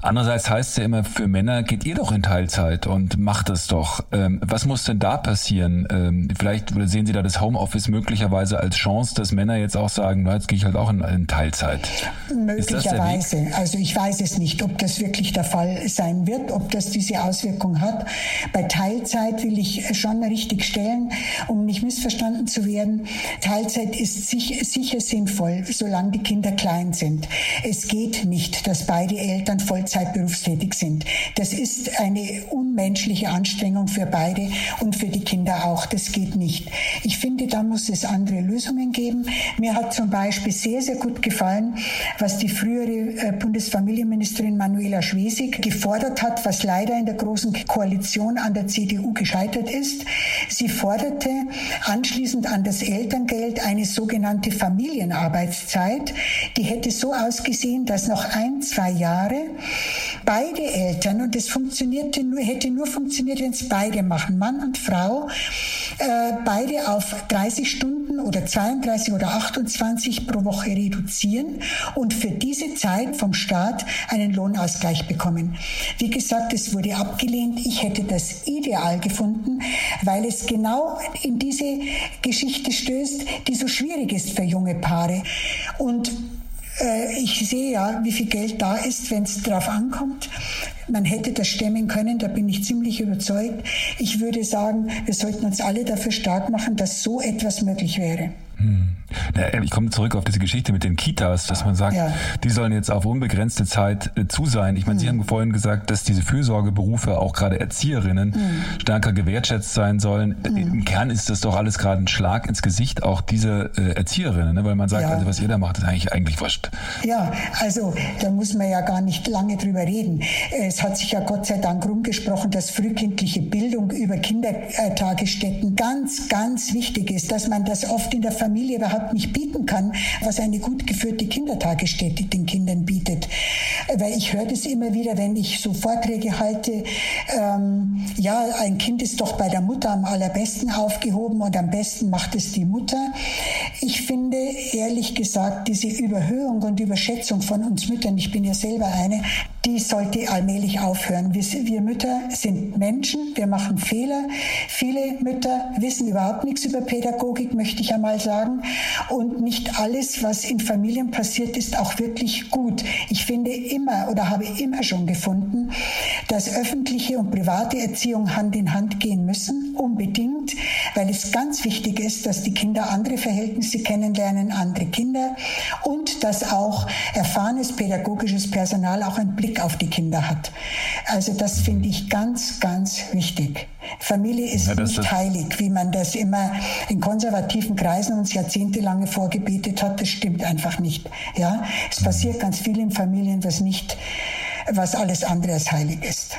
Andererseits heißt es ja immer, für Männer geht ihr doch in Teilzeit und macht es doch. Ähm, was muss denn da passieren? Ähm, vielleicht sehen Sie da das Homeoffice möglicherweise als Chance, dass Männer jetzt auch sagen, na, jetzt gehe ich halt auch in, in Teilzeit. Möglicherweise. Also ich weiß es nicht, ob das wirklich der Fall sein wird, ob das diese Auswirkung hat. Bei Teilzeit will ich schon richtig stellen, um nicht missverstanden zu werden, Teilzeit ist sicher, sicher sinnvoll, solange die Kinder klein sind. Es geht nicht, dass beide Eltern Vollzeit berufstätig sind. Das ist eine unmenschliche Anstrengung für beide und für die Kinder auch. Das geht nicht. Ich finde, da muss es andere Lösungen geben. Mir hat zum Beispiel sehr, sehr gut gefallen, was die frühere äh, Bundesfamilienministerin Manuela Schwesig gefordert hat, was leider in der großen Koalition an der CDU gescheitert ist. Sie forderte, anschließend an das Elterngeld eine sogenannte Familienarbeitszeit. Die hätte so ausgesehen, dass noch ein, zwei Jahre beide Eltern, und das funktionierte nur, hätte nur funktioniert, wenn es beide machen, Mann und Frau, äh, beide auf 30 Stunden oder 32 oder 28 pro Woche reduzieren und für diese Zeit vom Staat einen Lohnausgleich bekommen. Wie gesagt, es wurde abgelehnt. Ich hätte das ideal gefunden, weil es genau in diese Geschichte stößt, die so schwierig ist für junge Paare. Und äh, ich sehe ja, wie viel Geld da ist, wenn es darauf ankommt. Man hätte das stemmen können, da bin ich ziemlich überzeugt. Ich würde sagen, wir sollten uns alle dafür stark machen, dass so etwas möglich wäre. Hm. Ich komme zurück auf diese Geschichte mit den Kitas, dass man sagt, ja. die sollen jetzt auf unbegrenzte Zeit äh, zu sein. Ich meine, mhm. Sie haben vorhin gesagt, dass diese Fürsorgeberufe, auch gerade Erzieherinnen, mhm. stärker gewertschätzt sein sollen. Mhm. Im Kern ist das doch alles gerade ein Schlag ins Gesicht, auch diese äh, Erzieherinnen, ne? weil man sagt, ja. also was ihr da macht, ist eigentlich, eigentlich wurscht. Ja, also da muss man ja gar nicht lange drüber reden. Es hat sich ja Gott sei Dank rumgesprochen, dass frühkindliche Bildung über Kindertagesstätten ganz, ganz wichtig ist, dass man das oft in der Familie überhaupt nicht bieten kann, was eine gut geführte Kindertagesstätte den Kindern bietet. Weil ich höre das immer wieder, wenn ich so Vorträge halte, ähm, ja, ein Kind ist doch bei der Mutter am allerbesten aufgehoben und am besten macht es die Mutter. Ich finde, ehrlich gesagt, diese Überhöhung und Überschätzung von uns Müttern, ich bin ja selber eine, die sollte allmählich aufhören. Wir, wir Mütter sind Menschen, wir machen Fehler. Viele Mütter wissen überhaupt nichts über Pädagogik, möchte ich einmal sagen. Und nicht alles, was in Familien passiert, ist auch wirklich gut. Ich finde immer oder habe immer schon gefunden, dass öffentliche und private Erziehung Hand in Hand gehen müssen, unbedingt, weil es ganz wichtig ist, dass die Kinder andere Verhältnisse kennenlernen, andere Kinder und dass auch erfahrenes pädagogisches Personal auch einen Blick auf die Kinder hat. Also das finde ich ganz, ganz wichtig. Familie ist ja, nicht heilig, wie man das immer in konservativen Kreisen uns jahrzehntelang vorgebetet hat. Das stimmt einfach nicht. Ja, es passiert ganz viel in Familien, was nicht, was alles andere als heilig ist.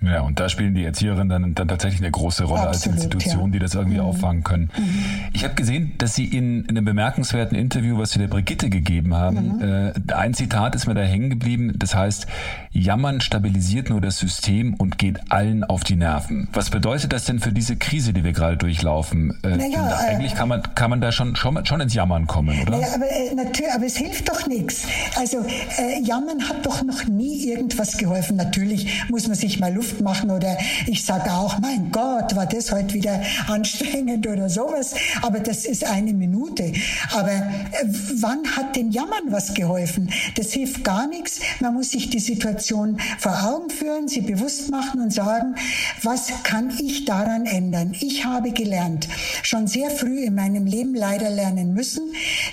Ja, und da spielen die Erzieherinnen dann, dann tatsächlich eine große Rolle Absolut, als Institution, ja. die das irgendwie mhm. auffangen können. Mhm. Ich habe gesehen, dass Sie in, in, einem bemerkenswerten Interview, was Sie der Brigitte gegeben haben, mhm. äh, ein Zitat ist mir da hängen geblieben, das heißt, Jammern stabilisiert nur das System und geht allen auf die Nerven. Was bedeutet das denn für diese Krise, die wir gerade durchlaufen? Äh, naja, äh, eigentlich kann man, kann man da schon, schon, schon ins Jammern kommen, oder? Naja, aber, äh, natürlich, aber es hilft doch nichts. Also äh, Jammern hat doch noch nie irgendwas geholfen. Natürlich muss man sich mal Luft Luft machen oder ich sage auch, mein Gott, war das heute wieder anstrengend oder sowas. Aber das ist eine Minute. Aber äh, wann hat den Jammern was geholfen? Das hilft gar nichts. Man muss sich die Situation vor Augen führen, sie bewusst machen und sagen, was kann ich daran ändern? Ich habe gelernt, schon sehr früh in meinem Leben leider lernen müssen,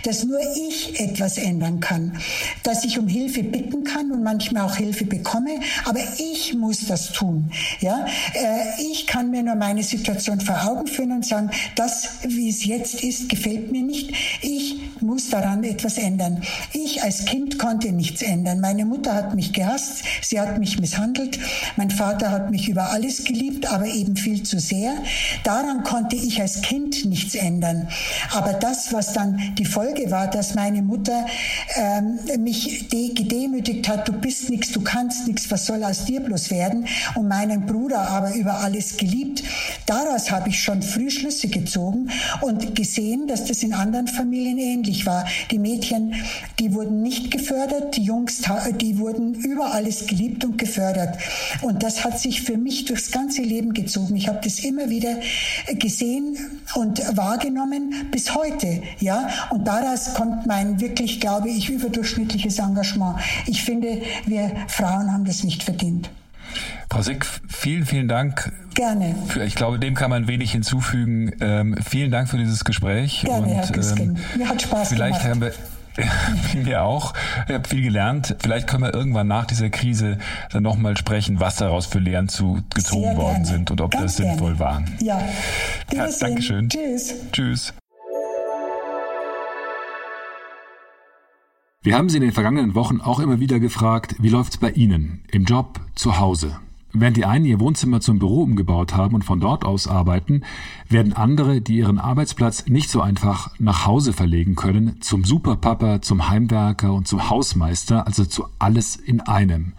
dass nur ich etwas ändern kann, dass ich um Hilfe bitten kann und manchmal auch Hilfe bekomme, aber ich muss das tun tun. Ja, äh, ich kann mir nur meine Situation vor Augen führen und sagen, das, wie es jetzt ist, gefällt mir nicht. Ich muss daran etwas ändern. Ich als Kind konnte nichts ändern. Meine Mutter hat mich gehasst, sie hat mich misshandelt. Mein Vater hat mich über alles geliebt, aber eben viel zu sehr. Daran konnte ich als Kind nichts ändern. Aber das, was dann die Folge war, dass meine Mutter ähm, mich gedemütigt hat, du bist nichts, du kannst nichts, was soll aus dir bloß werden? Und meinen Bruder aber über alles geliebt. Daraus habe ich schon früh Schlüsse gezogen und gesehen, dass das in anderen Familien ähnlich war. Die Mädchen, die wurden nicht gefördert, die Jungs, die wurden über alles geliebt und gefördert. Und das hat sich für mich durchs ganze Leben gezogen. Ich habe das immer wieder gesehen und wahrgenommen bis heute. Ja, und daraus kommt mein wirklich, glaube ich, überdurchschnittliches Engagement. Ich finde, wir Frauen haben das nicht verdient. Frau Sick, vielen, vielen Dank. Gerne. Für, ich glaube, dem kann man wenig hinzufügen. Ähm, vielen Dank für dieses Gespräch. Gerne, und, Herr Giskin. Ähm, Mir hat Spaß vielleicht gemacht. Haben wir wir auch. Ich habe viel gelernt. Vielleicht können wir irgendwann nach dieser Krise dann nochmal sprechen, was daraus für Lehren zu gezogen worden sind und ob Ganz das sinnvoll war. Ja. ja Dankeschön. Tschüss. Tschüss. Wir haben Sie in den vergangenen Wochen auch immer wieder gefragt, wie läuft's bei Ihnen? Im Job, zu Hause? Während die einen ihr Wohnzimmer zum Büro umgebaut haben und von dort aus arbeiten, werden andere, die ihren Arbeitsplatz nicht so einfach nach Hause verlegen können, zum Superpapa, zum Heimwerker und zum Hausmeister, also zu alles in einem.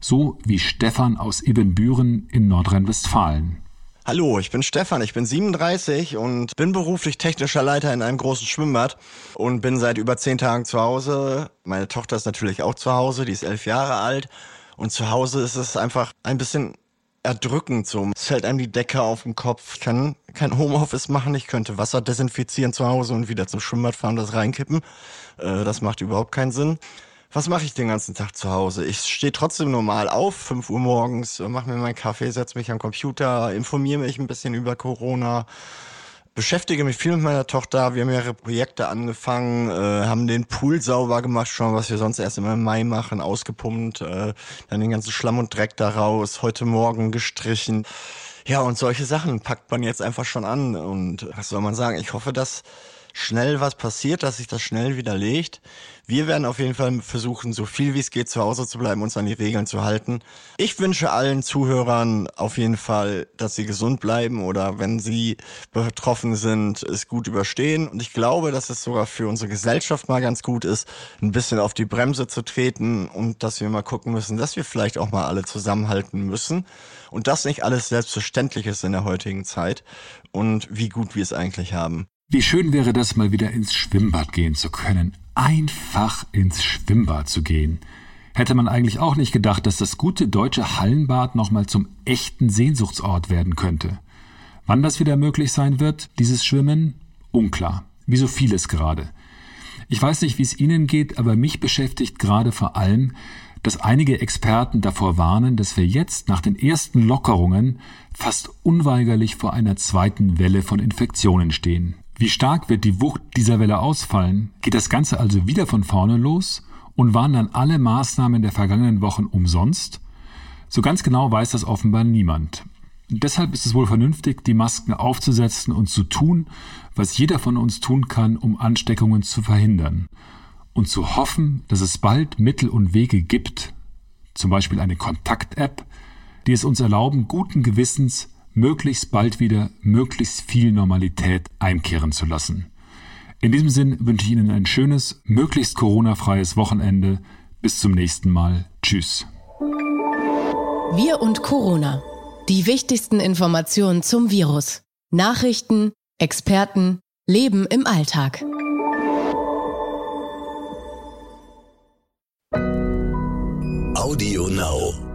So wie Stefan aus Ibbenbüren in Nordrhein-Westfalen. Hallo, ich bin Stefan, ich bin 37 und bin beruflich technischer Leiter in einem großen Schwimmbad und bin seit über zehn Tagen zu Hause. Meine Tochter ist natürlich auch zu Hause, die ist elf Jahre alt und zu Hause ist es einfach ein bisschen erdrückend so. Es fällt einem die Decke auf den Kopf. Ich kann kein Homeoffice machen. Ich könnte Wasser desinfizieren zu Hause und wieder zum Schwimmbad fahren, das reinkippen. Äh, das macht überhaupt keinen Sinn. Was mache ich den ganzen Tag zu Hause? Ich stehe trotzdem normal auf, 5 Uhr morgens, mache mir meinen Kaffee, setze mich am Computer, informiere mich ein bisschen über Corona, beschäftige mich viel mit meiner Tochter. Wir haben mehrere Projekte angefangen, äh, haben den Pool sauber gemacht, schon was wir sonst erst immer im Mai machen, ausgepumpt, äh, dann den ganzen Schlamm und Dreck da raus, heute Morgen gestrichen. Ja, und solche Sachen packt man jetzt einfach schon an. Und was soll man sagen? Ich hoffe, dass schnell was passiert, dass sich das schnell widerlegt. Wir werden auf jeden Fall versuchen, so viel wie es geht zu Hause zu bleiben, uns an die Regeln zu halten. Ich wünsche allen Zuhörern auf jeden Fall, dass sie gesund bleiben oder wenn sie betroffen sind, es gut überstehen. Und ich glaube, dass es sogar für unsere Gesellschaft mal ganz gut ist, ein bisschen auf die Bremse zu treten und dass wir mal gucken müssen, dass wir vielleicht auch mal alle zusammenhalten müssen und das nicht alles selbstverständlich ist in der heutigen Zeit und wie gut wir es eigentlich haben. Wie schön wäre das, mal wieder ins Schwimmbad gehen zu können. Einfach ins Schwimmbad zu gehen. Hätte man eigentlich auch nicht gedacht, dass das gute deutsche Hallenbad nochmal zum echten Sehnsuchtsort werden könnte. Wann das wieder möglich sein wird, dieses Schwimmen? Unklar. Wie so vieles gerade. Ich weiß nicht, wie es Ihnen geht, aber mich beschäftigt gerade vor allem, dass einige Experten davor warnen, dass wir jetzt nach den ersten Lockerungen fast unweigerlich vor einer zweiten Welle von Infektionen stehen. Wie stark wird die Wucht dieser Welle ausfallen? Geht das Ganze also wieder von vorne los? Und waren dann alle Maßnahmen der vergangenen Wochen umsonst? So ganz genau weiß das offenbar niemand. Deshalb ist es wohl vernünftig, die Masken aufzusetzen und zu tun, was jeder von uns tun kann, um Ansteckungen zu verhindern. Und zu hoffen, dass es bald Mittel und Wege gibt, zum Beispiel eine Kontakt-App, die es uns erlauben, guten Gewissens möglichst bald wieder möglichst viel Normalität einkehren zu lassen. In diesem Sinn wünsche ich Ihnen ein schönes, möglichst Corona-freies Wochenende. Bis zum nächsten Mal. Tschüss. Wir und Corona. Die wichtigsten Informationen zum Virus. Nachrichten, Experten, Leben im Alltag. Audio Now.